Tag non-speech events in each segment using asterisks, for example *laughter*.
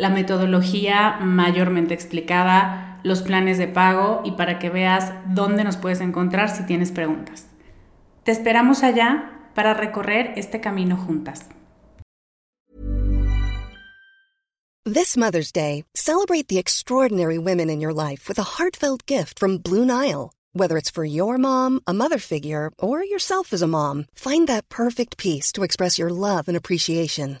la metodología mayormente explicada, los planes de pago y para que veas dónde nos puedes encontrar si tienes preguntas. Te esperamos allá para recorrer este camino juntas. This Mother's Day, celebrate the extraordinary women in your life with a heartfelt gift from Blue Nile. Whether it's for your mom, a mother figure, or yourself as a mom, find that perfect piece to express your love and appreciation.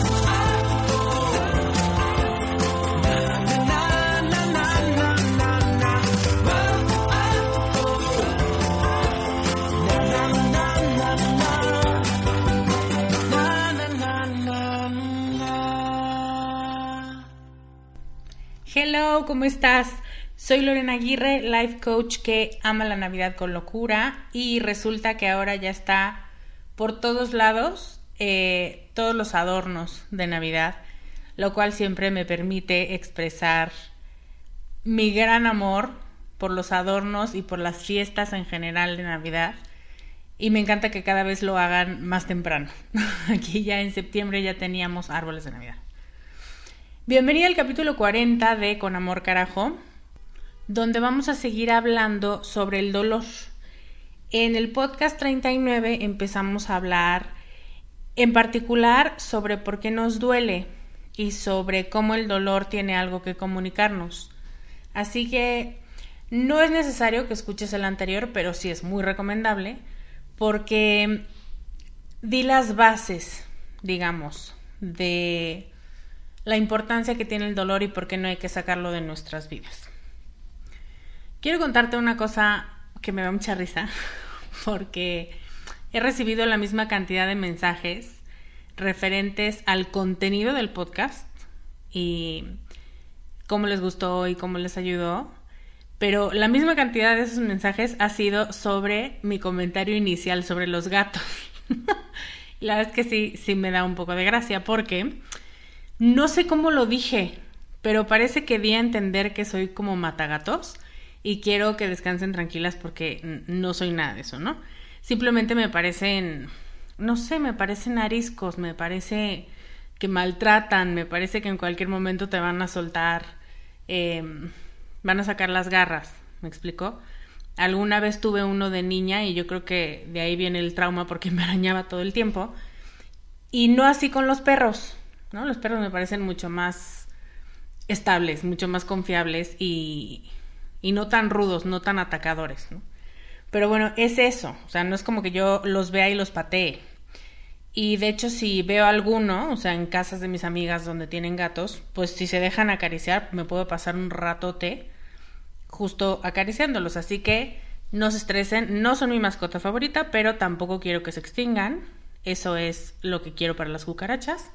Hello, ¿cómo estás? Soy Lorena Aguirre, life coach que ama la Navidad con locura y resulta que ahora ya está por todos lados eh, todos los adornos de Navidad, lo cual siempre me permite expresar mi gran amor por los adornos y por las fiestas en general de Navidad. Y me encanta que cada vez lo hagan más temprano. *laughs* Aquí ya en septiembre ya teníamos árboles de Navidad. Bienvenida al capítulo 40 de Con Amor Carajo, donde vamos a seguir hablando sobre el dolor. En el podcast 39 empezamos a hablar en particular sobre por qué nos duele y sobre cómo el dolor tiene algo que comunicarnos. Así que no es necesario que escuches el anterior, pero sí es muy recomendable porque di las bases, digamos, de la importancia que tiene el dolor y por qué no hay que sacarlo de nuestras vidas. Quiero contarte una cosa que me da mucha risa, *laughs* porque he recibido la misma cantidad de mensajes referentes al contenido del podcast y cómo les gustó y cómo les ayudó, pero la misma cantidad de esos mensajes ha sido sobre mi comentario inicial sobre los gatos. *laughs* la verdad es que sí, sí me da un poco de gracia porque no sé cómo lo dije, pero parece que di a entender que soy como matagatos y quiero que descansen tranquilas porque no soy nada de eso, ¿no? Simplemente me parecen, no sé, me parecen ariscos, me parece que maltratan, me parece que en cualquier momento te van a soltar, em, van a sacar las garras, ¿me explico? Alguna vez tuve uno de niña y yo creo que de ahí viene el trauma porque *laughs* me arañaba todo el tiempo. Y no así con los perros. ¿No? Los perros me parecen mucho más estables, mucho más confiables y, y no tan rudos, no tan atacadores, ¿no? Pero bueno, es eso, o sea, no es como que yo los vea y los patee. Y de hecho, si veo alguno, o sea, en casas de mis amigas donde tienen gatos, pues si se dejan acariciar, me puedo pasar un ratote justo acariciándolos. Así que No se estresen, no son mi mascota favorita, pero tampoco quiero que se extingan. Eso es lo que quiero para las cucarachas,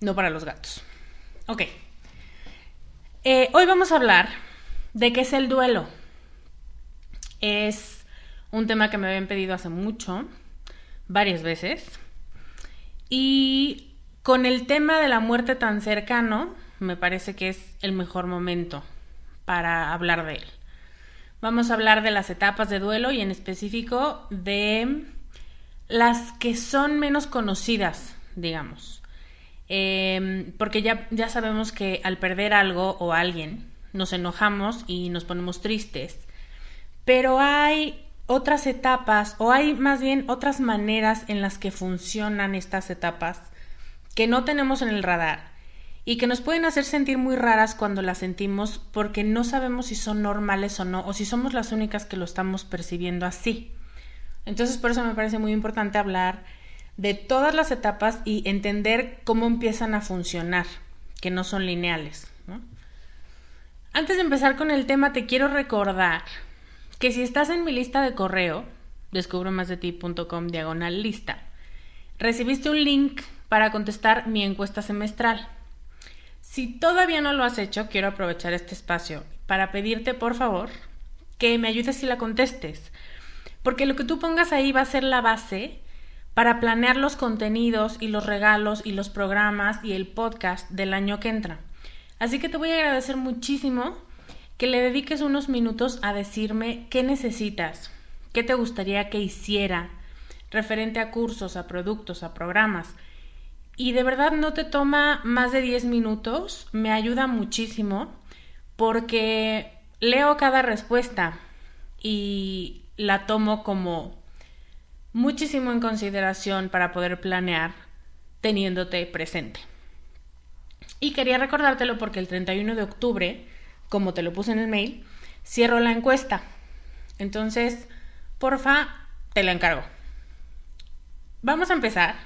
no para los gatos. Ok. Eh, hoy vamos a hablar de qué es el duelo. Es un tema que me habían pedido hace mucho, varias veces. Y con el tema de la muerte tan cercano, me parece que es el mejor momento para hablar de él. Vamos a hablar de las etapas de duelo y en específico de las que son menos conocidas, digamos. Em, porque ya, ya sabemos que al perder algo o alguien nos enojamos y nos ponemos tristes. Pero hay otras etapas o hay más bien otras maneras en las que funcionan estas etapas que no tenemos en el radar y que nos pueden hacer sentir muy raras cuando las sentimos porque no sabemos si son normales o no, o si somos las únicas que lo estamos percibiendo así. Entonces por eso me parece muy importante hablar de todas las etapas y entender cómo empiezan a funcionar, que no son lineales. Antes de empezar con el tema, te quiero recordar que si estás en mi lista de correo, descubromasdeti.com diagonal lista, recibiste un link para contestar mi encuesta semestral. Si todavía no lo has hecho, quiero aprovechar este espacio para pedirte, por favor, que me ayudes y la contestes. Porque lo que tú pongas ahí va a ser la base para planear los contenidos y los regalos y los programas y el podcast del año que entra. Así que te voy a agradecer muchísimo que le dediques unos minutos a decirme qué necesitas, qué te gustaría que hiciera referente a cursos, a productos, a programas y de verdad no te toma más de 10 minutos, me ayuda muchísimo porque leo cada respuesta y la tomo como muchísimo en consideración para poder planear teniéndote presente. Y quería recordártelo porque el 31 de octubre, como te lo puse en el mail, cierro la encuesta. Entonces, porfa, te la encargo. Vamos a empezar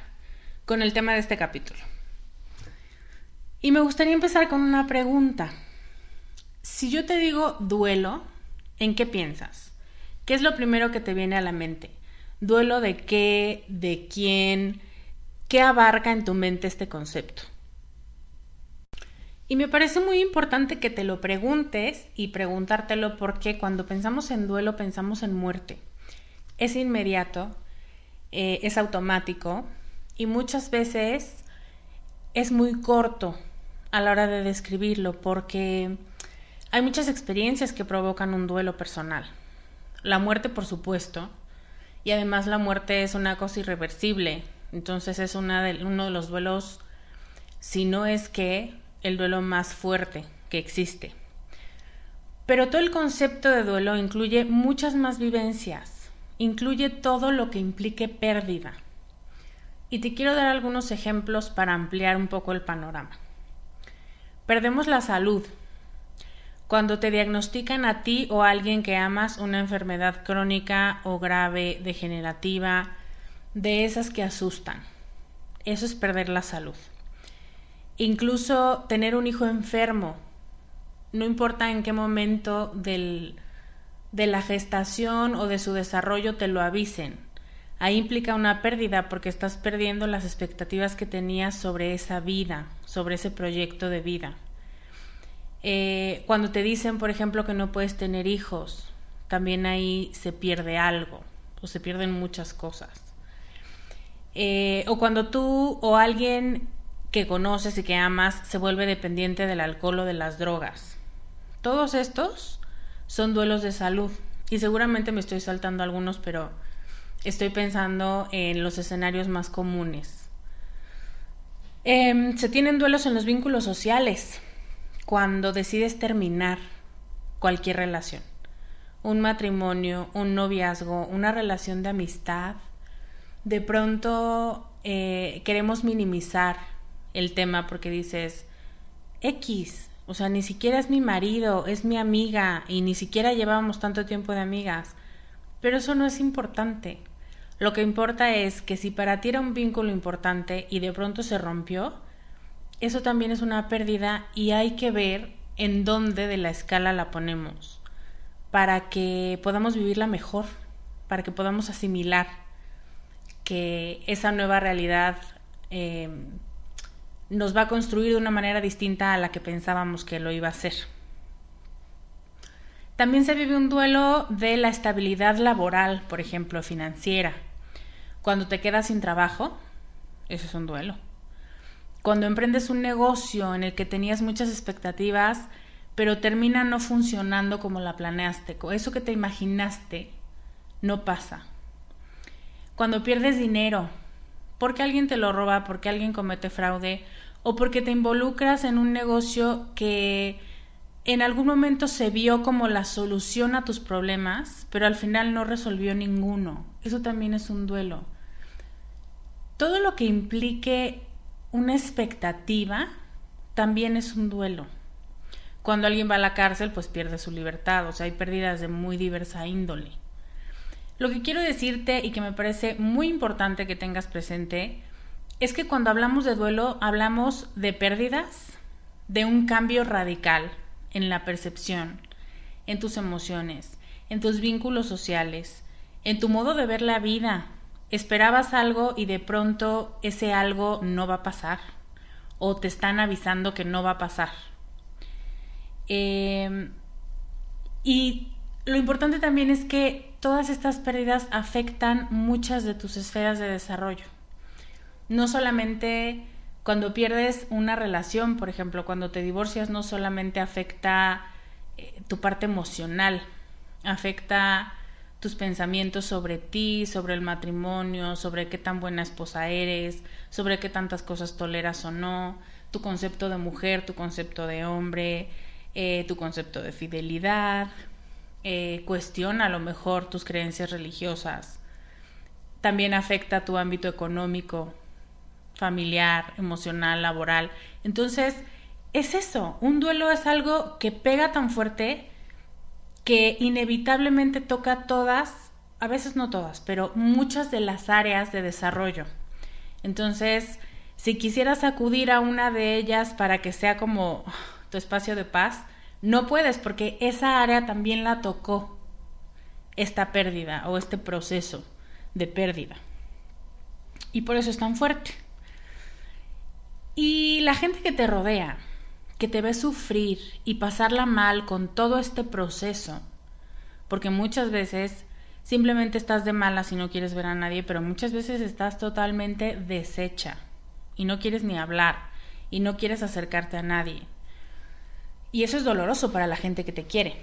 con el tema de este capítulo. Y me gustaría empezar con una pregunta. Si yo te digo duelo, ¿en qué piensas? ¿Qué es lo primero que te viene a la mente? ¿Duelo de qué? ¿De quién? ¿Qué abarca en tu mente este concepto? Y me parece muy importante que te lo preguntes y preguntártelo porque cuando pensamos en duelo pensamos en muerte. Es inmediato, eh, es automático, y muchas veces es muy corto a la hora de describirlo porque hay muchas experiencias que provocan un duelo personal. La muerte, por supuesto, y además la muerte es una cosa irreversible, entonces es una de, uno de los duelos, si no es que el duelo más fuerte que existe. Pero todo el concepto de duelo incluye muchas más vivencias, incluye todo lo que implique pérdida y te quiero dar algunos ejemplos para ampliar un poco el panorama. Perdemos la salud. Cuando te diagnostican a ti o a alguien que amas una enfermedad crónica o grave, degenerativa, de esas que asustan. Eso es perder la salud. Incluso tener un hijo enfermo. No importa en qué momento de la gestación o de su desarrollo te lo avisen ahí implica una pérdida porque estás perdiendo las expectativas que tenías sobre esa vida, sobre ese proyecto de vida. Eh, cuando te dicen, por ejemplo, que no puedes tener hijos, también ahí se pierde algo o se pierden muchas cosas. Eh, o cuando tú o alguien que conoces y que amas se vuelve dependiente del alcohol o de las drogas. Todos estos son duelos de salud y seguramente me estoy saltando algunos, pero estoy pensando en los escenarios más comunes. Em, se tienen duelos en los vínculos sociales cuando decides terminar cualquier relación. Un matrimonio, un noviazgo, una relación de amistad. De pronto eh, queremos minimizar el tema porque dices, X, o sea, ni siquiera es mi marido, es mi amiga y ni siquiera llevábamos tanto tiempo de amigas. Pero eso no es importante. Lo que importa es que si para ti era un vínculo importante y de pronto se rompió, eso también es una pérdida y hay que ver en dónde de la escala la ponemos. para que podamos vivirla mejor, para que podamos asimilar que esa nueva realidad eh, nos va a construir de una manera distinta a la que pensábamos que lo iba a hacer. También se vive un duelo de la estabilidad laboral, por ejemplo, financiera. Cuando te quedas sin trabajo, eso es un duelo. Cuando emprendes un negocio en el que tenías muchas expectativas, pero termina no funcionando como la planeaste, eso que te imaginaste no pasa. Cuando pierdes dinero, porque alguien te lo roba, porque alguien comete fraude, o porque te involucras en un negocio que en algún momento se vio como la solución a tus problemas, pero al final no resolvió ninguno. Eso también es un duelo. Todo lo que implique una expectativa también es un duelo. Cuando alguien va a la cárcel, pues pierde su libertad, o sea, hay pérdidas de muy diversa índole. Lo que quiero decirte y que me parece muy importante que tengas presente es que cuando hablamos de duelo hablamos de pérdidas, de un cambio radical en la percepción, en tus emociones, en tus vínculos sociales, en tu modo de ver la vida. Esperabas algo y de pronto ese algo no va a pasar o te están avisando que no va a pasar. Em, y lo importante también es que todas estas pérdidas afectan muchas de tus esferas de desarrollo. No solamente cuando pierdes una relación, por ejemplo, cuando te divorcias, no solamente afecta eh, tu parte emocional, afecta tus pensamientos sobre ti, sobre el matrimonio, sobre qué tan buena esposa eres, sobre qué tantas cosas toleras o no, tu concepto de mujer, tu concepto de hombre, eh, tu concepto de fidelidad, eh, cuestiona a lo mejor tus creencias religiosas. También afecta tu ámbito económico, familiar, emocional, laboral. Entonces, es eso, un duelo es algo que pega tan fuerte que inevitablemente toca todas, a veces no todas, pero muchas de las áreas de desarrollo. Entonces, si quisieras acudir a una de ellas para que sea como tu espacio de paz, no puedes porque esa área también la tocó esta pérdida o este proceso de pérdida. Y por eso es tan fuerte. Y la gente que te rodea, que te ve sufrir y pasarla mal con todo este proceso, porque muchas veces simplemente estás de mala si no quieres ver a nadie, pero muchas veces estás totalmente deshecha y no quieres ni hablar y no quieres acercarte a nadie. Y eso es doloroso para la gente que te quiere.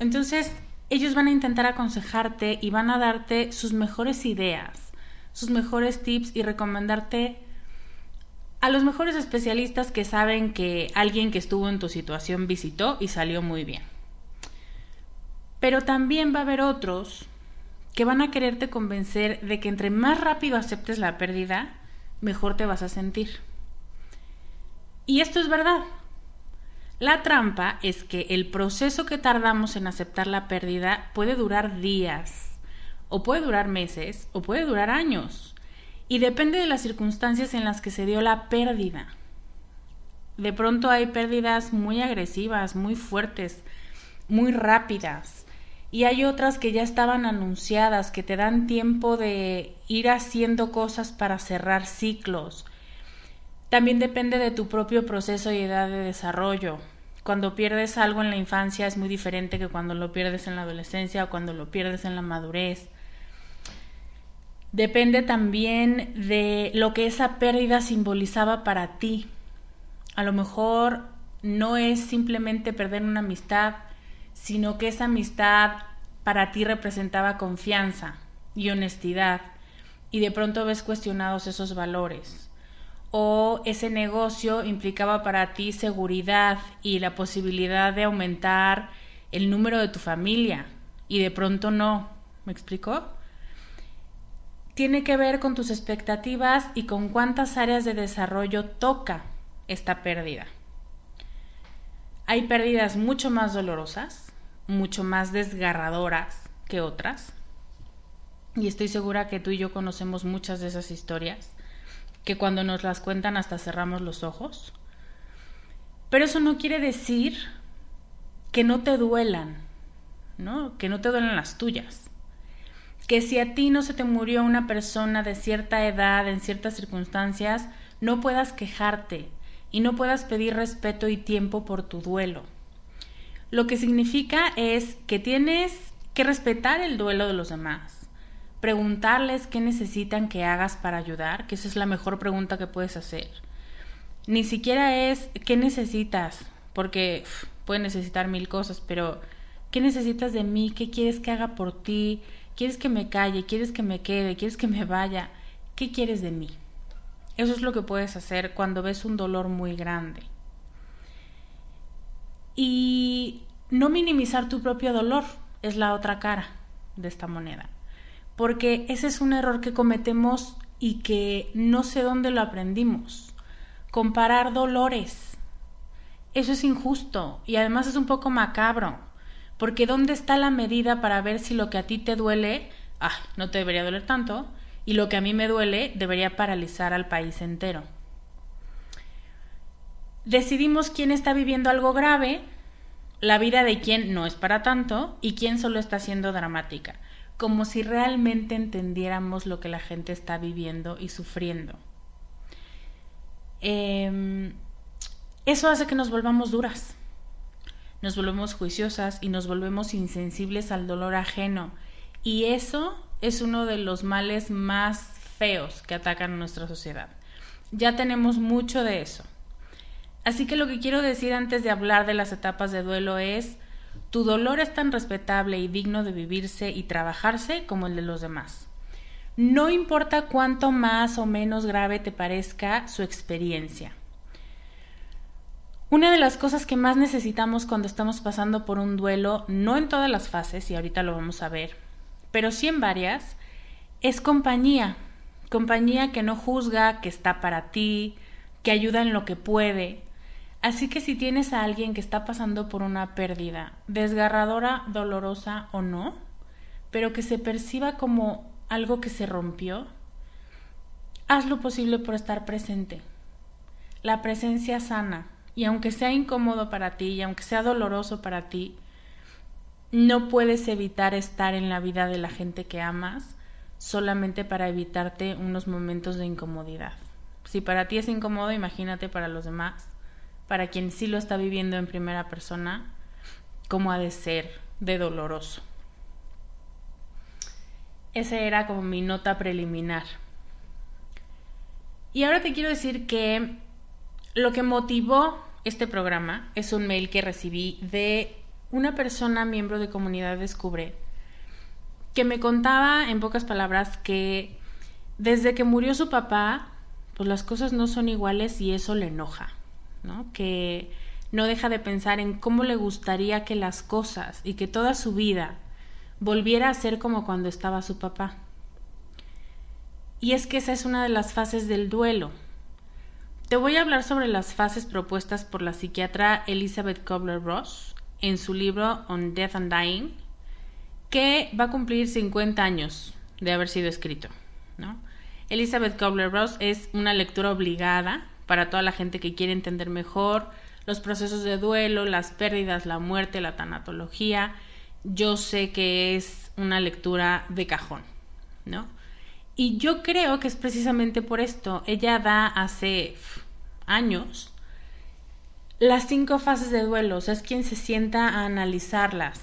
Entonces, ellos van a intentar aconsejarte y van a darte sus mejores ideas, sus mejores tips y recomendarte a los mejores especialistas que saben que alguien que estuvo en tu situación visitó y salió muy bien. Pero también va a haber otros que van a quererte convencer de que entre más rápido aceptes la pérdida, mejor te vas a sentir. Y esto es verdad. La trampa es que el proceso que tardamos en aceptar la pérdida puede durar días, o puede durar meses, o puede durar años y depende de las circunstancias en las que se dio la pérdida. De pronto hay pérdidas muy agresivas, muy fuertes, muy rápidas. Y hay otras que ya estaban anunciadas, que te dan tiempo de ir haciendo cosas para cerrar ciclos. También depende de tu propio proceso y edad de desarrollo. Cuando pierdes algo en la infancia es muy diferente que cuando lo pierdes en la adolescencia o cuando lo pierdes en la madurez. Depende también de lo que esa pérdida simbolizaba para ti. A lo mejor no es simplemente perder una amistad, sino que esa amistad para ti representaba confianza y honestidad y de pronto ves cuestionados esos valores. O ese negocio implicaba para ti seguridad y la posibilidad de aumentar el número de tu familia y de pronto no. ¿Me explicó? Tiene que ver con tus expectativas y con cuántas áreas de desarrollo toca esta pérdida. Hay pérdidas mucho más dolorosas, mucho más desgarradoras que otras. Y estoy segura que tú y yo conocemos muchas de esas historias, que cuando nos las cuentan hasta cerramos los ojos. Pero eso no quiere decir que no te duelan. ¿no? Que no te duelen las tuyas. Que si a ti no se te murió una persona de cierta edad, en ciertas circunstancias, no puedas quejarte y no puedas pedir respeto y tiempo por tu duelo. Lo que significa es que tienes que respetar el duelo de los demás, preguntarles qué necesitan que hagas para ayudar, que esa es la mejor pregunta que puedes hacer. Ni siquiera es qué necesitas, porque puedes necesitar mil cosas, pero ¿qué necesitas de mí? ¿Qué quieres que haga por ti? ¿Quieres que me calle? ¿Quieres que me quede? ¿Quieres que me vaya? ¿Qué quieres de mí? Eso es lo que puedes hacer cuando ves un dolor muy grande. Y no minimizar tu propio dolor es la otra cara de esta moneda. Porque ese es un error que cometemos y que no sé dónde lo aprendimos. Comparar dolores. Eso es injusto y además es un poco macabro. Porque ¿dónde está la medida para ver si lo que a ti te duele, ah, no te debería doler tanto, y lo que a mí me duele debería paralizar al país entero? Decidimos quién está viviendo algo grave la vida de quien no es para tanto y quién solo está siendo dramática, como si realmente entendiéramos lo que la gente está viviendo y sufriendo. Em, eso hace que nos volvamos duras, nos volvemos juiciosas y nos volvemos insensibles al dolor ajeno. Y eso es uno de los males más feos que atacan a nuestra sociedad. Ya tenemos mucho de eso. Así que lo que quiero decir antes de hablar de las etapas de duelo es, tu dolor es tan respetable y digno de vivirse y trabajarse como el de los demás. No importa cuánto más o menos grave te parezca su experiencia. Una de las cosas que más necesitamos cuando estamos pasando por un duelo, no en todas las fases, y ahorita lo vamos a ver, pero sí en varias, es compañía. Compañía que no juzga, que está para ti, que ayuda en lo que puede, Así que si tienes a alguien que está pasando por una pérdida, desgarradora, dolorosa o no, pero que se perciba como algo que se rompió, haz lo posible por estar presente. La presencia sana, y aunque sea incómodo para ti, y aunque sea doloroso para ti, no puedes evitar estar en la vida de la gente que amas solamente para evitarte unos momentos de incomodidad. Si para ti es incómodo, imagínate para los demás para quien sí lo está viviendo en primera persona, cómo ha de ser de doloroso. Esa era como mi nota preliminar. Y ahora te quiero decir que lo que motivó este programa es un mail que recibí de una persona miembro de Comunidad Descubre que me contaba en pocas palabras que desde que murió su papá, pues las cosas no son iguales y eso le enoja. Que no deja de pensar en cómo le gustaría que las cosas y que toda su vida volviera a ser como cuando estaba su papá. Y es que esa es una de las fases del duelo. Te voy a hablar sobre las fases propuestas por la psiquiatra Elizabeth Kubler-Ross en su libro On Death and Dying, que va a cumplir 50 años de haber sido escrito. Elizabeth Kubler-Ross es una lectura obligada para toda la gente que quiere entender mejor los procesos de duelo, las pérdidas, la muerte, la tanatología. Yo sé que es una lectura de cajón, ¿no? Y yo creo que es precisamente por esto. Ella da hace años las cinco fases de duelo, o sea, es quien se sienta a analizarlas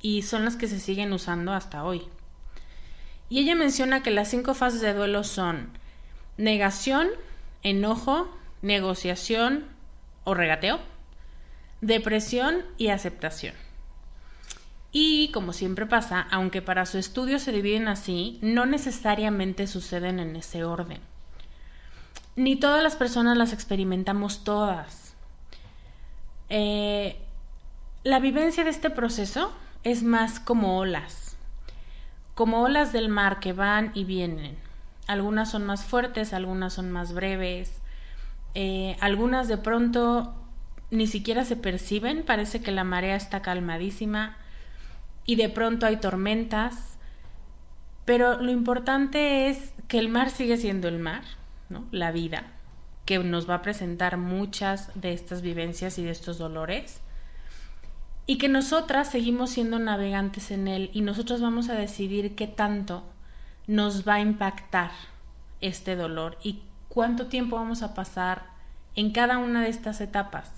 y son las que se siguen usando hasta hoy. Y ella menciona que las cinco fases de duelo son negación, enojo, negociación o regateo, depresión y aceptación. Y como siempre pasa, aunque para su estudio se dividen así, no necesariamente suceden en ese orden. Ni todas las personas las experimentamos todas. Eh, la vivencia de este proceso es más como olas, como olas del mar que van y vienen. Algunas son más fuertes, algunas son más breves, eh, algunas de pronto ni siquiera se perciben, parece que la marea está calmadísima y de pronto hay tormentas, pero lo importante es que el mar sigue siendo el mar, la vida, que nos va a presentar muchas de estas vivencias y de estos dolores, y que nosotras seguimos siendo navegantes en él y nosotros vamos a decidir qué tanto nos va a impactar este dolor y cuánto tiempo vamos a pasar en cada una de estas etapas.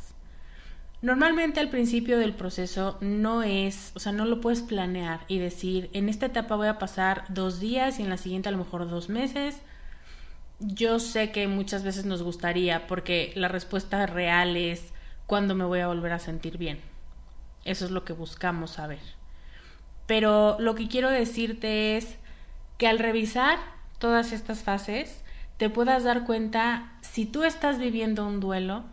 Normalmente al principio del proceso no es, o sea, no lo puedes planear y decir, en esta etapa voy a pasar dos días y en la siguiente a lo mejor dos meses. Yo sé que muchas veces nos gustaría porque la respuesta real es cuándo me voy a volver a sentir bien. Eso es lo que buscamos saber. Pero lo que quiero decirte es que al revisar todas estas fases, te puedas dar cuenta si tú estás viviendo un duelo,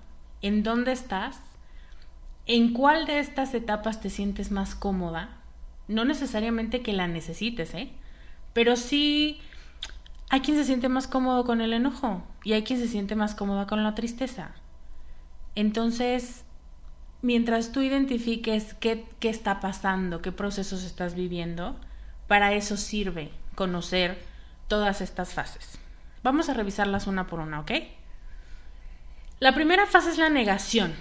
en dónde estás ¿En cuál de estas etapas te sientes más cómoda? No necesariamente que la necesites, ¿eh? Pero sí hay quien se siente más cómodo con el enojo y hay quien se siente más cómoda con la tristeza. Entonces, mientras tú identifiques qué, está pasando, qué procesos estás viviendo, para eso sirve conocer todas estas fases. Vamos a revisarlas una por una, ¿ok? La primera fase es la negación.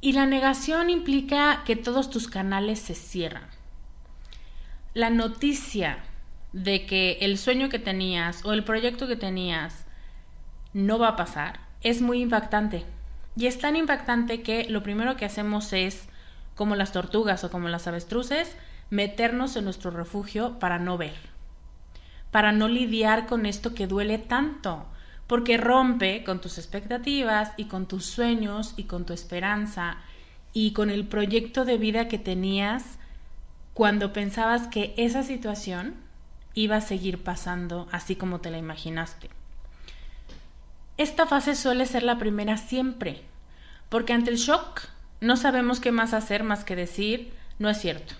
Y la negación implica que todos tus canales se cierran. La noticia de que el sueño que tenías o el proyecto que tenías no va a pasar es muy impactante. Y es tan impactante que lo primero que hacemos es, como las tortugas o como las avestruces, meternos en nuestro refugio para no ver, para no lidiar con esto que duele tanto, porque rompe con tus expectativas y con tus sueños y con tu esperanza y con el proyecto de vida que tenías cuando pensabas que esa situación iba a seguir pasando así como te la imaginaste. Esta fase suele ser la primera siempre, porque ante el shock no sabemos qué más hacer más que decir, no es cierto,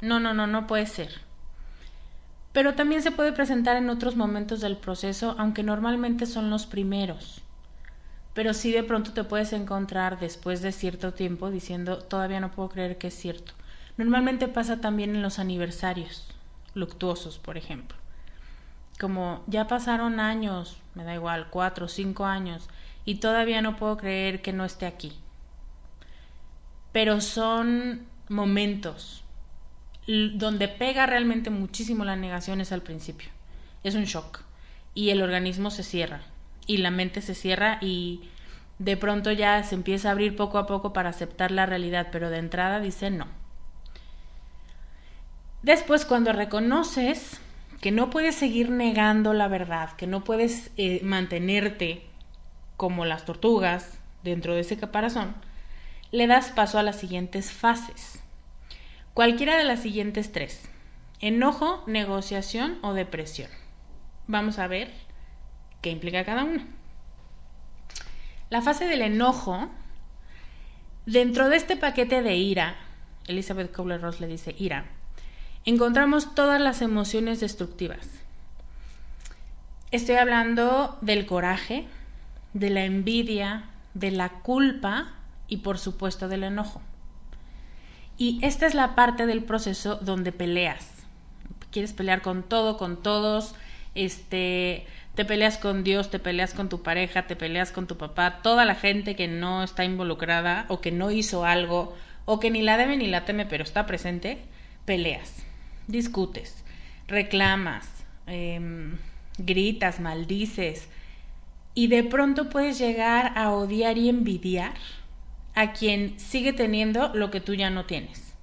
no, no, no, no puede ser pero también se puede presentar en otros momentos del proceso, aunque normalmente son los primeros. Pero sí de pronto te puedes encontrar después de cierto tiempo diciendo, todavía no puedo creer que es cierto. Normalmente pasa también en los aniversarios luctuosos, por ejemplo. Como ya pasaron años, me da igual, cuatro o cinco años, y todavía no puedo creer que no esté aquí. Pero son momentos, donde pega realmente muchísimo la negación es al principio. Es un shock. Y el organismo se cierra. Y la mente se cierra y de pronto ya se empieza a abrir poco a poco para aceptar la realidad, pero de entrada dice no. Después, cuando reconoces que no puedes seguir negando la verdad, que no puedes eh, mantenerte como las tortugas dentro de ese caparazón, le das paso a las siguientes fases. Cualquiera de las siguientes tres. Enojo, negociación o depresión. Vamos a ver qué implica cada uno. La fase del enojo, dentro de este paquete de ira, Elizabeth Kubler-Ross le dice ira, encontramos todas las emociones destructivas. Estoy hablando del coraje, de la envidia, de la culpa y por supuesto del enojo. Y esta es la parte del proceso donde peleas. Quieres pelear con todo, con todos, este, te peleas con Dios, te peleas con tu pareja, te peleas con tu papá, toda la gente que no está involucrada o que no hizo algo o que ni la debe ni la teme pero está presente, peleas, discutes, reclamas, em, gritas, maldices y de pronto puedes llegar a odiar y envidiar a quien sigue teniendo lo que tú ya no tienes.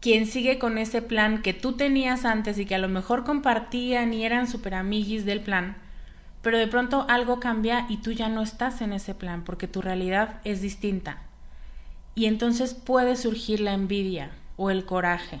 Quien sigue con ese plan que tú tenías antes y que a lo mejor compartían y eran super amiguis del plan, pero de pronto algo cambia y tú ya no estás en ese plan porque tu realidad es distinta. Y entonces puede surgir la envidia o el coraje.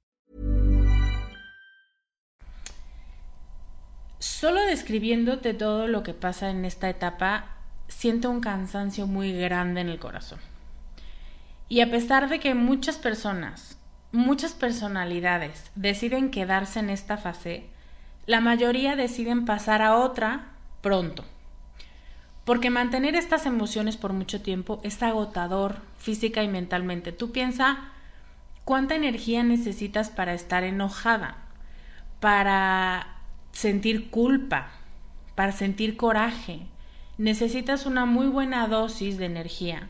Solo describiéndote todo lo que pasa en esta etapa, siento un cansancio muy grande en el corazón. Y a pesar de que muchas personas, muchas personalidades deciden quedarse en esta fase, la mayoría deciden pasar a otra pronto. Porque mantener estas emociones por mucho tiempo es agotador física y mentalmente. Tú piensa cuánta energía necesitas para estar enojada, para sentir culpa, para sentir coraje. Necesitas una muy buena dosis de energía.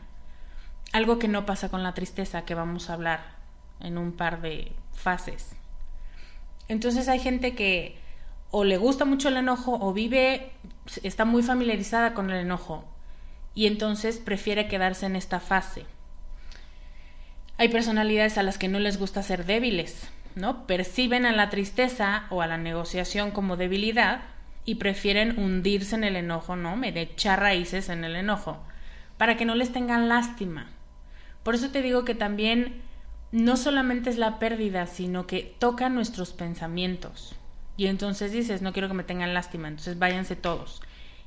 Algo que no pasa con la tristeza, que vamos a hablar en un par de fases. Entonces hay gente que o le gusta mucho el enojo o vive, está muy familiarizada con el enojo y entonces prefiere quedarse en esta fase. Hay personalidades a las que no les gusta ser débiles, ¿no? Perciben a la tristeza o a la negociación como debilidad y prefieren hundirse en el enojo, ¿no? Me echar raíces en el enojo, para que no les tengan lástima. Por eso te digo que también no solamente es la pérdida, sino que toca nuestros pensamientos. Y entonces dices, no quiero que me tengan lástima, entonces váyanse todos.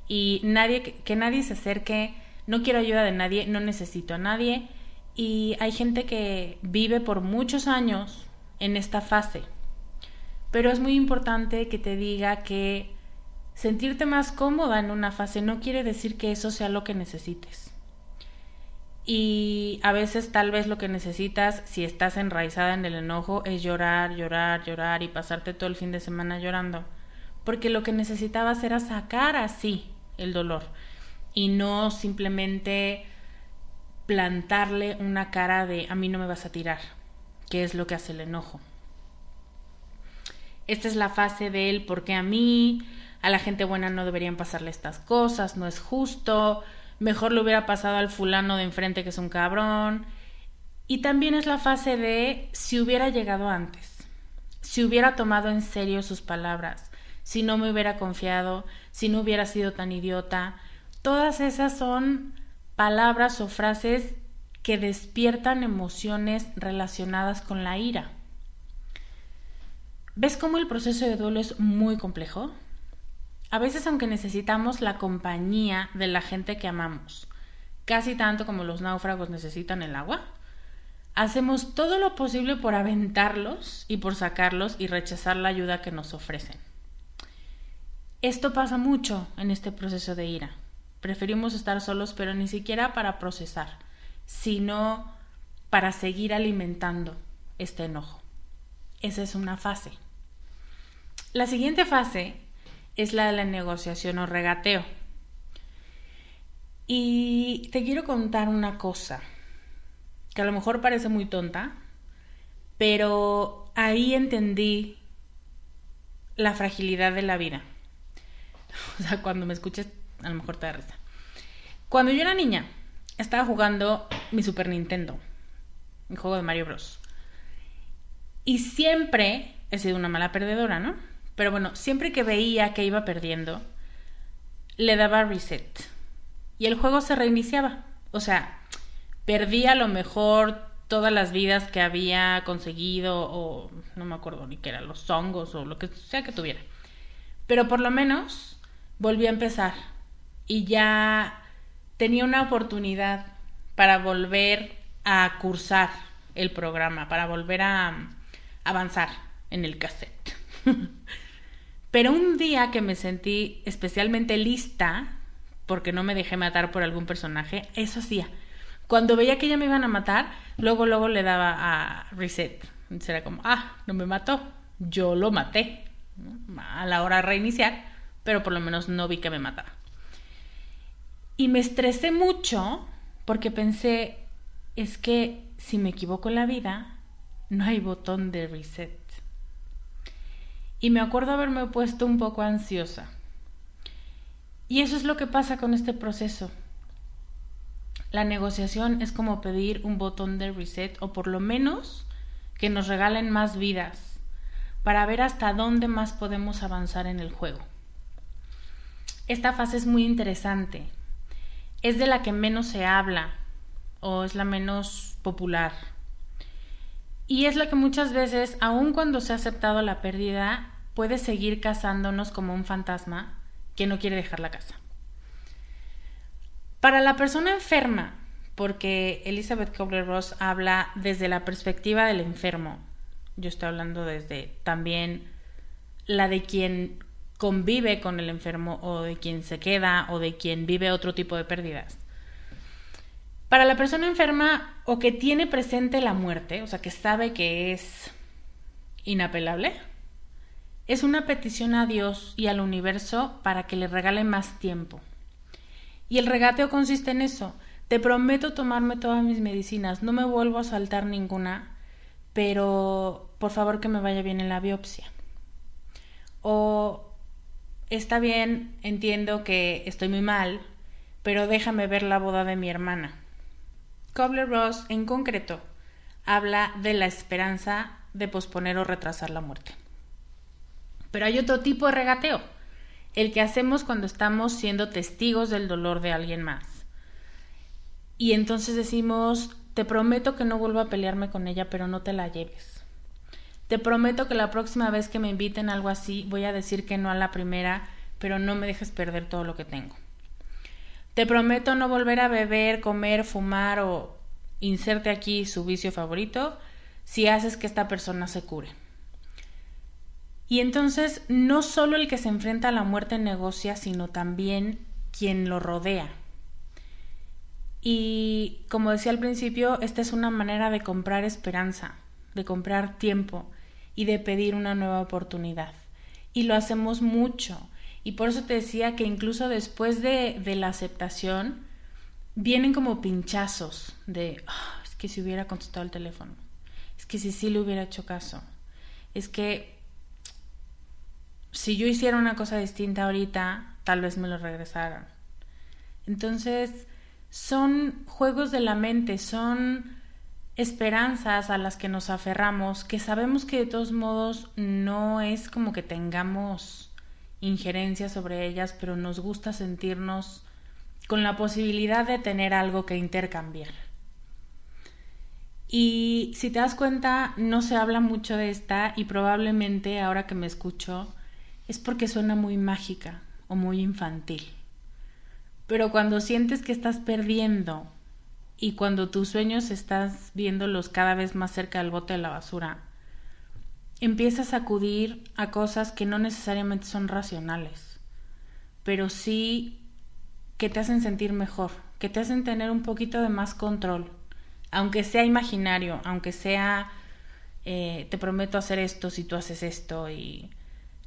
Y nadie, que nadie se acerque, no quiero ayuda de nadie, no necesito a nadie. Y hay gente que vive por muchos años en esta fase. Pero es muy importante que te diga que sentirte más cómoda en una fase no quiere decir que eso sea lo que necesites y a veces tal vez lo que necesitas si estás enraizada en el enojo es llorar, llorar, llorar y pasarte todo el fin de semana llorando, porque lo que necesitabas era sacar así el dolor y no simplemente plantarle una cara de a mí no me vas a tirar, que es lo que hace el enojo. Esta es la fase de él porque a mí, a la gente buena no deberían pasarle estas cosas, no es justo, mejor le hubiera pasado al fulano de enfrente que es un cabrón. Y también es la fase de si hubiera llegado antes, si hubiera tomado en serio sus palabras, si no me hubiera confiado, si no hubiera sido tan idiota. Todas esas son palabras o frases que despiertan emociones relacionadas con la ira. ¿Ves cómo el proceso de duelo es muy complejo? A veces aunque necesitamos la compañía de la gente que amamos, casi tanto como los náufragos necesitan el agua, hacemos todo lo posible por aventarlos y por sacarlos y rechazar la ayuda que nos ofrecen. Esto pasa mucho en este proceso de ira. Preferimos estar solos, pero ni siquiera para procesar, sino para seguir alimentando este enojo. Esa es una fase. La siguiente fase es la de la negociación o regateo. Y te quiero contar una cosa, que a lo mejor parece muy tonta, pero ahí entendí la fragilidad de la vida. *laughs* O sea, cuando me escuches, a lo mejor te da risa. Cuando yo era niña, estaba jugando mi Super Nintendo, mi juego de Mario Bros. Y siempre he sido una mala perdedora, ¿no? Pero bueno, siempre que veía que iba perdiendo, le daba reset. Y el juego se reiniciaba. O sea, perdía a lo mejor todas las vidas que había conseguido o no me acuerdo ni qué eran los hongos o lo que sea que tuviera. Pero por lo menos volví a empezar y ya tenía una oportunidad para volver a cursar el programa, para volver a avanzar en el cassette. *laughs* Pero un día que me sentí especialmente lista, porque no me dejé matar por algún personaje, eso hacía. Cuando veía que ya me iban a matar, luego, luego le daba a reset. Era como, ah, no me mató, yo lo maté. A la hora de reiniciar, pero por lo menos no vi que me matara. Y me estresé mucho porque pensé, es que si me equivoco en la vida, no hay botón de reset y me acuerdo haberme puesto un poco ansiosa. Y eso es lo que pasa con este proceso. La negociación es como pedir un botón de reset o por lo menos que nos regalen más vidas para ver hasta dónde más podemos avanzar en el juego. Esta fase es muy interesante. Es de la que menos se habla o es la menos popular. Y es la que muchas veces, aun cuando se ha aceptado la pérdida, puede seguir cazándonos como un fantasma que no quiere dejar la casa. Para la persona enferma, porque Elizabeth Kubler-Ross habla desde la perspectiva del enfermo, yo estoy hablando desde también la de quien convive con el enfermo o de quien se queda o de quien vive otro tipo de pérdidas. Para la persona enferma o que tiene presente la muerte, o sea, que sabe que es inapelable, es una petición a Dios y al universo para que le regale más tiempo. Y el regateo consiste en eso. Te prometo tomarme todas mis medicinas, no me vuelvo a saltar ninguna, pero por favor que me vaya bien en la biopsia. O está bien, entiendo que estoy muy mal, pero déjame ver la boda de mi hermana. Cobler-Ross, en concreto, habla de la esperanza de posponer o retrasar la muerte. Pero hay otro tipo de regateo, el que hacemos cuando estamos siendo testigos del dolor de alguien más. Y entonces decimos, te prometo que no vuelvo a pelearme con ella, pero no te la lleves. Te prometo que la próxima vez que me inviten algo así, voy a decir que no a la primera, pero no me dejes perder todo lo que tengo. Te prometo no volver a beber, comer, fumar o inserte aquí su vicio favorito si haces que esta persona se cure. Y entonces no solo el que se enfrenta a la muerte negocia, sino también quien lo rodea. Y como decía al principio, esta es una manera de comprar esperanza, de comprar tiempo y de pedir una nueva oportunidad. Y lo hacemos mucho. Y por eso te decía que incluso después de, la aceptación, vienen como pinchazos de, ah, es que si hubiera contestado el teléfono, es que si sí le hubiera hecho caso, es que si yo hiciera una cosa distinta ahorita, tal vez me lo regresaran. Entonces, son juegos de la mente, son esperanzas a las que nos aferramos, que sabemos que de todos modos no es como que tengamos injerencia sobre ellas, pero nos gusta sentirnos con la posibilidad de tener algo que intercambiar. Y si te das cuenta, no se habla mucho de esta y probablemente ahora que me escucho es porque suena muy mágica o muy infantil. Pero cuando sientes que estás perdiendo y cuando tus sueños estás viéndolos cada vez más cerca del bote de la basura, empiezas a acudir a cosas que no necesariamente son racionales, pero sí que te hacen sentir mejor, que te hacen tener un poquito de más control, aunque sea imaginario, aunque sea eh, te prometo hacer esto si tú haces esto y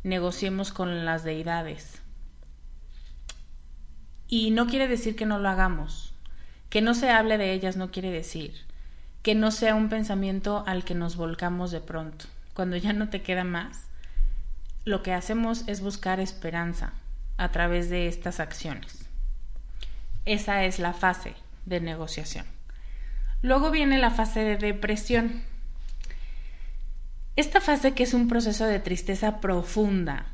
negociemos con las deidades. Y no quiere decir que no lo hagamos, que no se hable de ellas no quiere decir que no sea un pensamiento al que nos volcamos de pronto cuando ya no te queda más, lo que hacemos es buscar esperanza a través de estas acciones. Esa es la fase de negociación. Luego viene la fase de depresión. Esta fase, que es un proceso de tristeza profunda,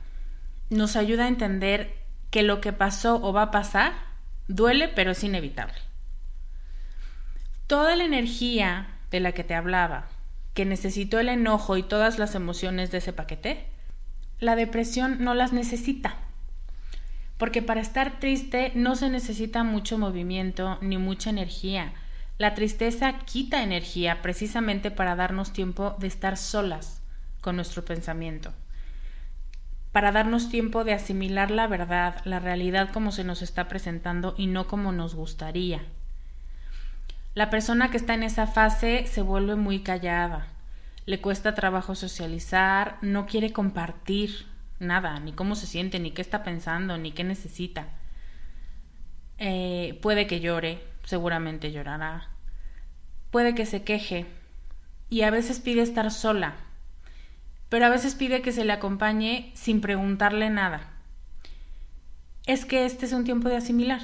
nos ayuda a entender que lo que pasó o va a pasar duele, pero es inevitable. Toda la energía de la que te hablaba, que necesitó el enojo y todas las emociones de ese paquete, la depresión no las necesita. Porque para estar triste no se necesita mucho movimiento ni mucha energía. La tristeza quita energía precisamente para darnos tiempo de estar solas con nuestro pensamiento. Para darnos tiempo de asimilar la verdad, la realidad como se nos está presentando y no como nos gustaría. La persona que está en esa fase se vuelve muy callada, le cuesta trabajo socializar, no quiere compartir nada, ni cómo se siente, ni qué está pensando, ni qué necesita. Eh, puede que llore, seguramente llorará. Puede que se queje y a veces pide estar sola, pero a veces pide que se le acompañe sin preguntarle nada. Es que este es un tiempo de asimilar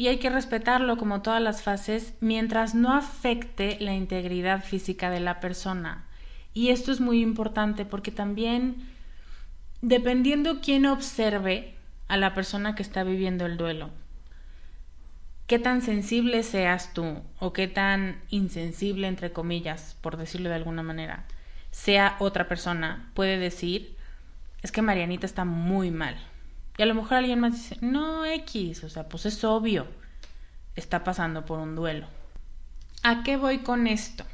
y hay que respetarlo como todas las fases mientras no afecte la integridad física de la persona. Y esto es muy importante porque también, dependiendo quién observe a la persona que está viviendo el duelo, qué tan sensible seas tú o qué tan insensible, entre comillas, por decirlo de alguna manera, sea otra persona, puede decir, es que Marianita está muy mal y a lo mejor alguien más dice, no, X, o sea, pues es obvio, está pasando por un duelo. ¿A qué voy con esto?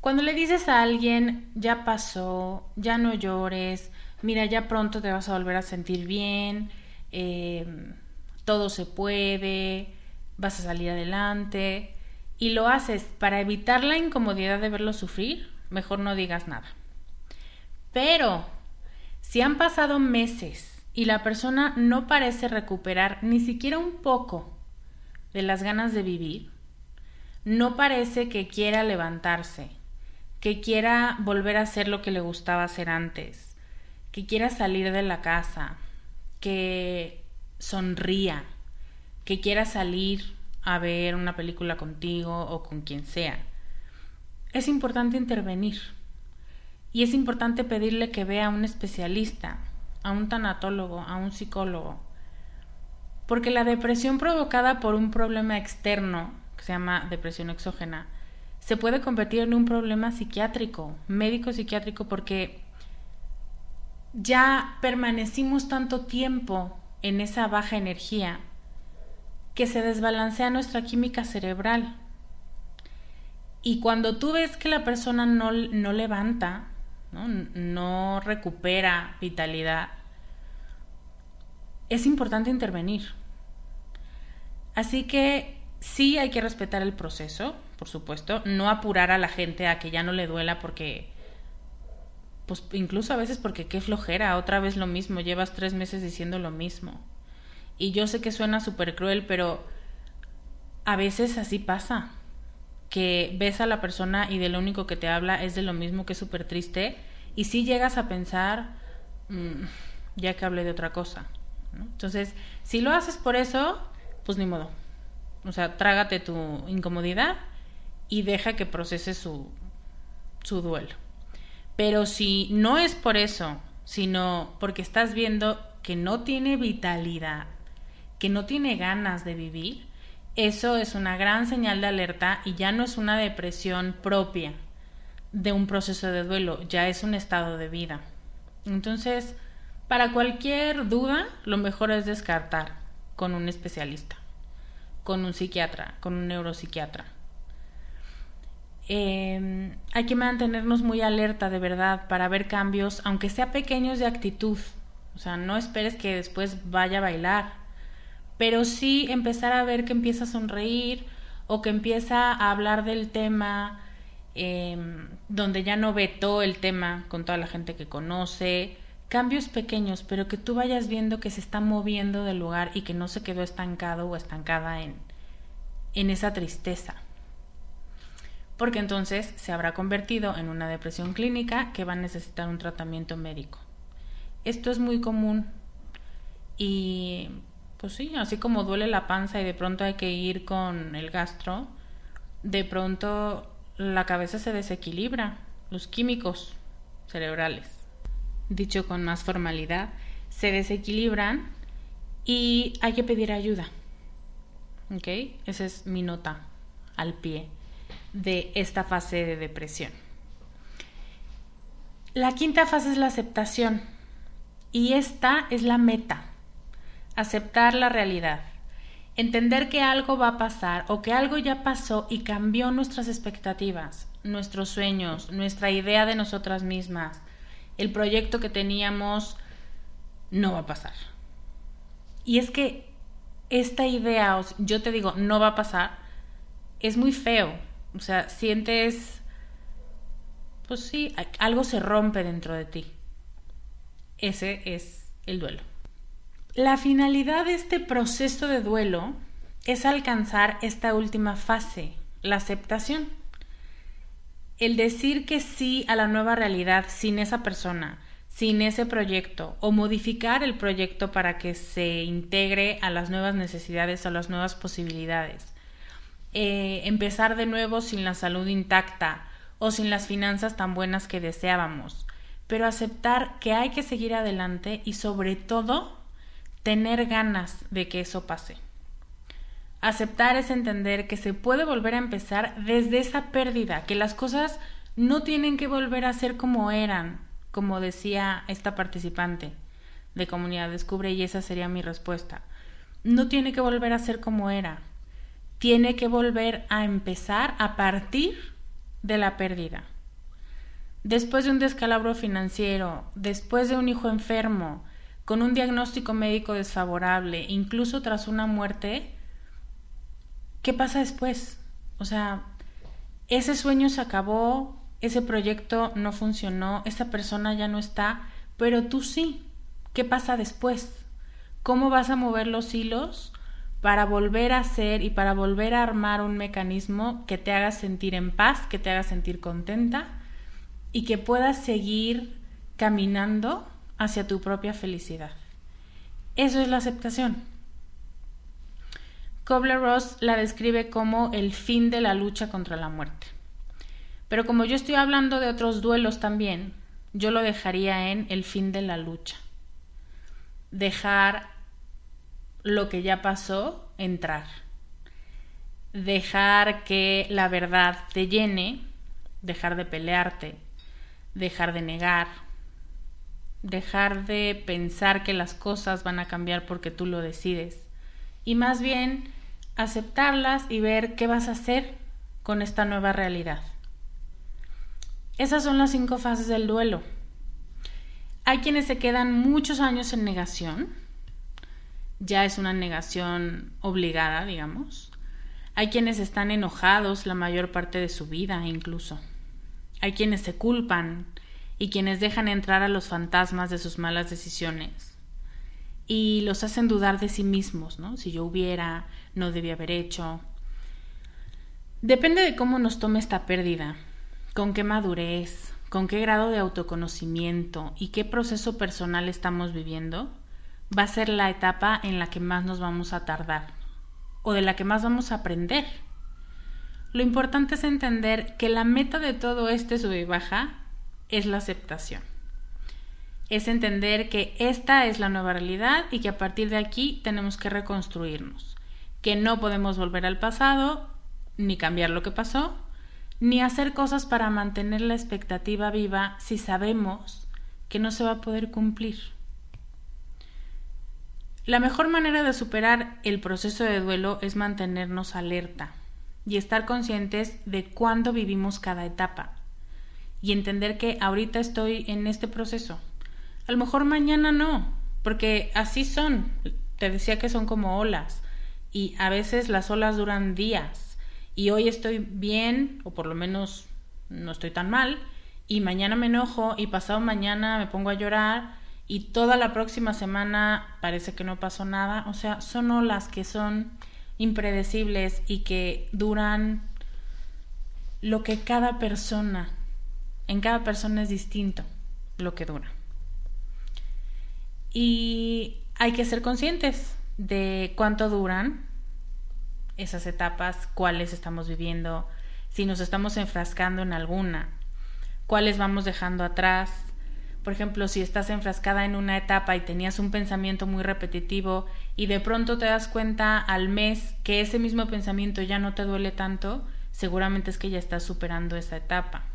Cuando le dices a alguien, ya pasó, ya no llores, mira, ya pronto te vas a volver a sentir bien, eh, todo se puede, vas a salir adelante, y lo haces para evitar la incomodidad de verlo sufrir, mejor no digas nada. Pero, si han pasado meses y la persona no parece recuperar ni siquiera un poco de las ganas de vivir, no parece que quiera levantarse, que quiera volver a hacer lo que le gustaba hacer antes, que quiera salir de la casa, que sonría, que quiera salir a ver una película contigo o con quien sea. Es importante intervenir y es importante pedirle que vea a un especialista, a un tanatólogo, a un psicólogo, porque la depresión provocada por un problema externo, que se llama depresión exógena, se puede convertir en un problema psiquiátrico, médico psiquiátrico, porque ya permanecimos tanto tiempo en esa baja energía que se desbalancea nuestra química cerebral. Y cuando tú ves que la persona no, no levanta, ¿no? no recupera vitalidad, es importante intervenir. Así que sí hay que respetar el proceso, por supuesto, no apurar a la gente a que ya no le duela porque, pues incluso a veces porque qué flojera, otra vez lo mismo, llevas tres meses diciendo lo mismo. Y yo sé que suena súper cruel, pero a veces así pasa, que ves a la persona y de lo único que te habla es de lo mismo que es súper triste, y si llegas a pensar, mm, ya que hablé de otra cosa. Entonces, si lo haces por eso, pues ni modo. O sea, trágate tu incomodidad y deja que procese su, su duelo. Pero si no es por eso, sino porque estás viendo que no tiene vitalidad, que no tiene ganas de vivir, eso es una gran señal de alerta y ya no es una depresión propia de un proceso de duelo, ya es un estado de vida. Entonces, para cualquier duda, lo mejor es descartar con un especialista, con un psiquiatra, con un neuropsiquiatra. Em, hay que mantenernos muy alerta de verdad para ver cambios, aunque sea pequeños de actitud. O sea, no esperes que después vaya a bailar, pero sí empezar a ver que empieza a sonreír o que empieza a hablar del tema, em, donde ya no vetó el tema con toda la gente que conoce. Cambios pequeños, pero que tú vayas viendo que se está moviendo del lugar y que no se quedó estancado o estancada en, en esa tristeza porque entonces se habrá convertido en una depresión clínica que va a necesitar un tratamiento médico. Esto es muy común y pues sí, así como duele la panza y de pronto hay que ir con el gastro, de pronto la cabeza se desequilibra, los químicos cerebrales, dicho con más formalidad, se desequilibran y hay que pedir ayuda. ¿Ok? Esa es mi nota al pie de esta fase de depresión. La quinta fase es la aceptación y esta es la meta, aceptar la realidad, entender que algo va a pasar o que algo ya pasó y cambió nuestras expectativas, nuestros sueños, nuestra idea de nosotras mismas, el proyecto que teníamos no va a pasar. Y es que esta idea, yo te digo, no va a pasar, es muy feo, o sea, sientes, pues sí, algo se rompe dentro de ti. Ese es el duelo. La finalidad de este proceso de duelo es alcanzar esta última fase, la aceptación. El decir que sí a la nueva realidad sin esa persona, sin ese proyecto, o modificar el proyecto para que se integre a las nuevas necesidades, a las nuevas posibilidades. Eh, empezar de nuevo sin la salud intacta o sin las finanzas tan buenas que deseábamos, pero aceptar que hay que seguir adelante y sobre todo tener ganas de que eso pase. Aceptar es entender que se puede volver a empezar desde esa pérdida, que las cosas no tienen que volver a ser como eran, como decía esta participante de Comunidad Descubre y esa sería mi respuesta. No tiene que volver a ser como era tiene que volver a empezar a partir de la pérdida. Después de un descalabro financiero, después de un hijo enfermo, con un diagnóstico médico desfavorable, incluso tras una muerte, ¿qué pasa después? O sea, ese sueño se acabó, ese proyecto no funcionó, esa persona ya no está, pero tú sí. ¿Qué pasa después? ¿Cómo vas a mover los hilos para volver a hacer y para volver a armar un mecanismo que te haga sentir en paz, que te haga sentir contenta y que puedas seguir caminando hacia tu propia felicidad? Eso es la aceptación. Kobler-Ross la describe como el fin de la lucha contra la muerte. Pero como yo estoy hablando de otros duelos también, yo lo dejaría en el fin de la lucha. Dejar lo que ya pasó entrar. Dejar que la verdad te llene, dejar de pelearte, dejar de negar, dejar de pensar que las cosas van a cambiar porque tú lo decides y más bien aceptarlas y ver qué vas a hacer con esta nueva realidad. Esas son las cinco fases del duelo. Hay quienes se quedan muchos años en negación, ya es una negación obligada, digamos. Hay quienes están enojados la mayor parte de su vida incluso. Hay quienes se culpan y quienes dejan entrar a los fantasmas de sus malas decisiones y los hacen dudar de sí mismos, ¿no? Si yo hubiera, no debía haber hecho. Depende de cómo nos tome esta pérdida con qué madurez, con qué grado de autoconocimiento y qué proceso personal estamos viviendo, va a ser la etapa en la que más nos vamos a tardar o de la que más vamos a aprender. Lo importante es entender que la meta de todo este sub y baja es la aceptación. Es entender que esta es la nueva realidad y que a partir de aquí tenemos que reconstruirnos, que no podemos volver al pasado ni cambiar lo que pasó, ni hacer cosas para mantener la expectativa viva si sabemos que no se va a poder cumplir. La mejor manera de superar el proceso de duelo es mantenernos alerta y estar conscientes de cuándo vivimos cada etapa y entender que ahorita estoy en este proceso. A lo mejor mañana no, porque así son. Te decía que son como olas y a veces las olas duran días y hoy estoy bien, o por lo menos no estoy tan mal, y mañana me enojo y pasado mañana me pongo a llorar y toda la próxima semana parece que no pasó nada. O sea, son olas que son impredecibles y que duran lo que cada persona, en cada persona es distinto lo que dura. Y hay que ser conscientes de cuánto duran esas etapas, cuáles estamos viviendo, si nos estamos enfrascando en alguna, cuáles vamos dejando atrás. Por ejemplo, si estás enfrascada en una etapa y tenías un pensamiento muy repetitivo y de pronto te das cuenta al mes que ese mismo pensamiento ya no te duele tanto, seguramente es que ya estás superando esa etapa.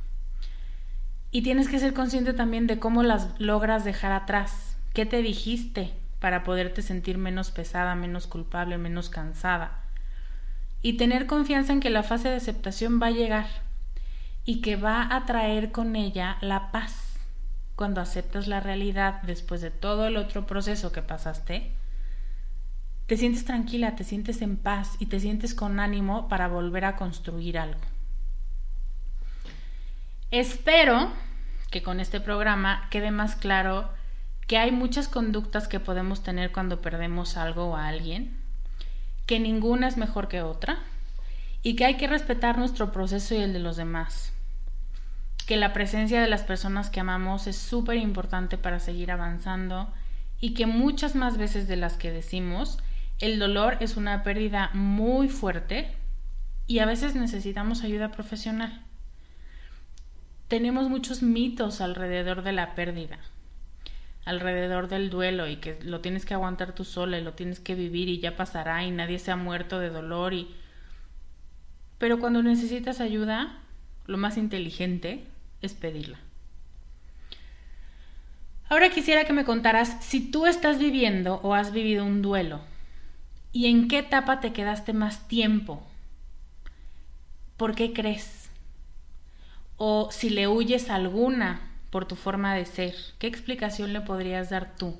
Y tienes que ser consciente también de cómo las logras dejar atrás. ¿Qué te dijiste para poderte sentir menos pesada, menos culpable, menos cansada? y tener confianza en que la fase de aceptación va a llegar y que va a traer con ella la paz. Cuando aceptas la realidad después de todo el otro proceso que pasaste, te sientes tranquila, te sientes en paz y te sientes con ánimo para volver a construir algo. Espero que con este programa quede más claro que hay muchas conductas que podemos tener cuando perdemos algo o a alguien que ninguna es mejor que otra y que hay que respetar nuestro proceso y el de los demás. Que la presencia de las personas que amamos es súper importante para seguir avanzando y que muchas más veces de las que decimos, el dolor es una pérdida muy fuerte y a veces necesitamos ayuda profesional. Tenemos muchos mitos alrededor de la pérdida alrededor del duelo y que lo tienes que aguantar tú sola y lo tienes que vivir y ya pasará y nadie se ha muerto de dolor y pero cuando necesitas ayuda, lo más inteligente es pedirla. Ahora quisiera que me contaras si tú estás viviendo o has vivido un duelo y en qué etapa te quedaste más tiempo ¿por qué crees? O si le huyes alguna por tu forma de ser, ¿qué explicación le podrías dar tú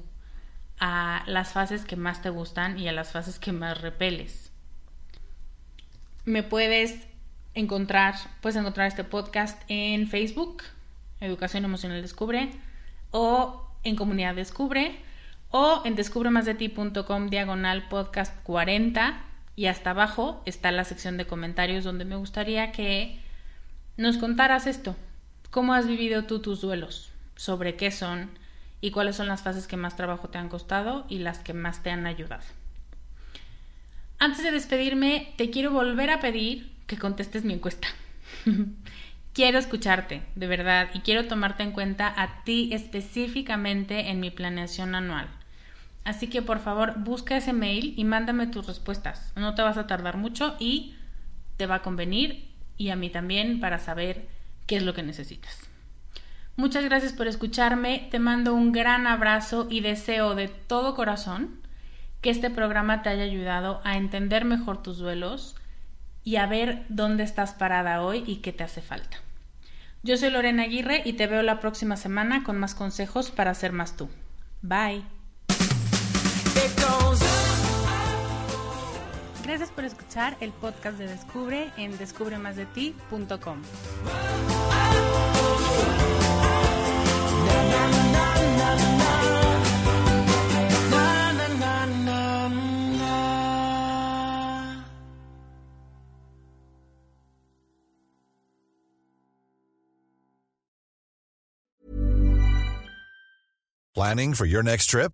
a las fases que más te gustan y a las fases que más repeles? Me puedes encontrar, puedes encontrar este podcast en Facebook, Educación Emocional Descubre, o en Comunidad Descubre, o en descubremasdeti.com diagonal podcast 40 y hasta abajo está la sección de comentarios donde me gustaría que nos contaras esto. ¿Cómo has vivido tú tus duelos? ¿Sobre qué son? ¿Y cuáles son las fases que más trabajo te han costado y las que más te han ayudado? Antes de despedirme, te quiero volver a pedir que contestes mi encuesta. *laughs* quiero escucharte, de verdad, y quiero tomarte en cuenta a ti específicamente en mi planeación anual. Así que por favor busca ese mail y mándame tus respuestas. No te vas a tardar mucho y te va a convenir y a mí también para saber qué es lo que necesitas. Muchas gracias por escucharme, te mando un gran abrazo y deseo de todo corazón que este programa te haya ayudado a entender mejor tus duelos y a ver dónde estás parada hoy y qué te hace falta. Yo soy Lorena Aguirre y te veo la próxima semana con más consejos para ser más tú. Bye. Gracias por escuchar el podcast de Descubre en descubremasdeti.com. Planning for your next trip?